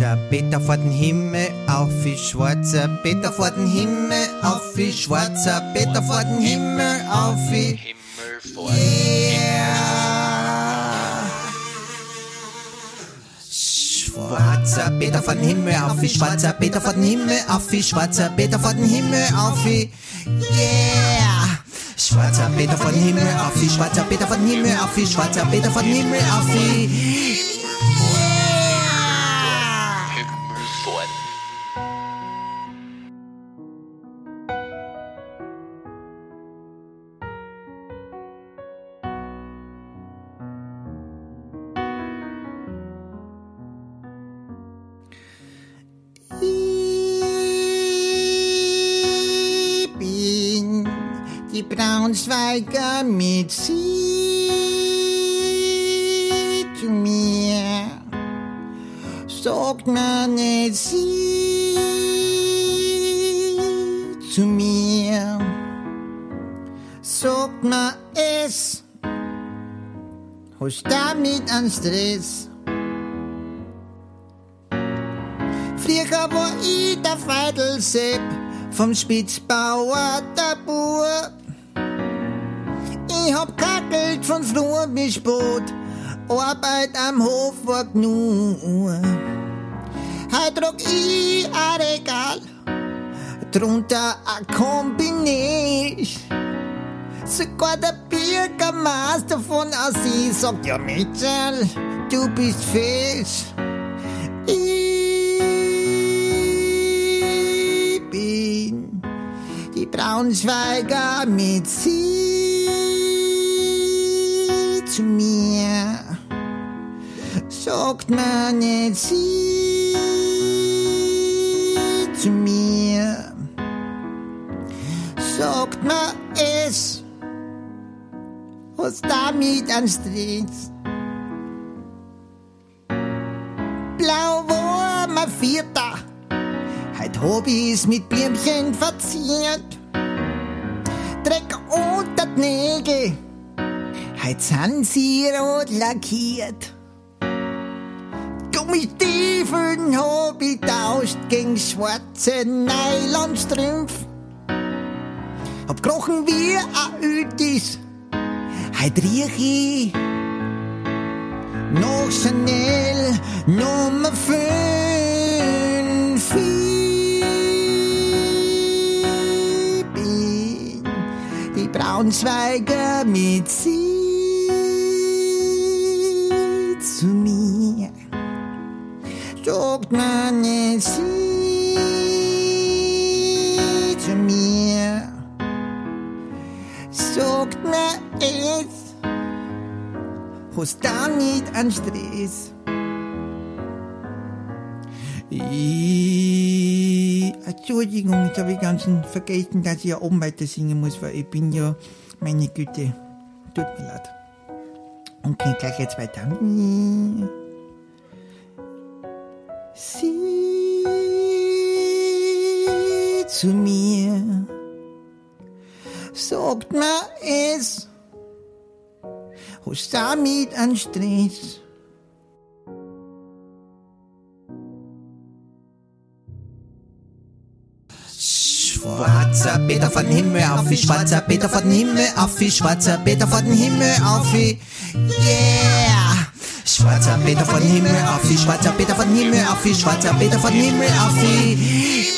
Schwarzer Peter vor den Himmel, auf wie schwarzer Peter vor den Himmel, auf wie schwarzer Peter vor den Himmel, auf wie Himmel vor Yeah. Schwarzer Peter von Himmel auf wie schwarzer Peter von Himmel auf wie schwarzer Peter von Himmel auf wie Yeah. Schwarzer Peter von Himmel auf wie schwarzer Peter von Himmel auf wie schwarzer Peter von Himmel auf wie Braunschweiger mit sie zu mir. Sagt man nicht sie zu mir. Sagt man es. Hast damit einen Stress. Früher war ich der Feidelsepp vom Spitzbauer der Bub. Ich hab kackelt von früh bis spät, Arbeit am Hof war genug. Heute trag ich ein Regal, drunter ein Kombinés. Sogar der Bürgermeister von Assis sagt, ja Mitchell, du bist fest. Ich bin die Braunschweiger mit sie mir. Sagt man nicht sie zu mir. Sagt man es, was damit an Stress. Blau war mein Vierter. Heut hab ich's mit Blümchen verziert. Dreck unter die Nägel. Heut sind sie rot lackiert. Gummistiefeln hab ich tauscht gegen schwarze Nylonstrümpf. Hab krochen wie a Ütis. Heut riech ich noch Chanel Nummer 5. Ich bin die Braunschweiger mit sie mir. Sagt man nicht sie zu mir. Sagt man es hast da nicht an Stress. Ich, Entschuldigung, jetzt habe ich ganz vergessen, dass ich ja oben weiter singen muss, weil ich bin ja, meine Güte, tut mir leid. Okay, gleich jetzt weiter. Sie zu mir, sagt man es, hast damit an Stress. Schwarzer Peter von Himmel auf wie schwarzer Peter von Himmel auf wie schwarzer Peter von Himmel auf Yeah! Schwarzer Peter von Himmel auf wie schwarzer Peter von Himmel auf wie schwarzer Peter von Himmel auf wie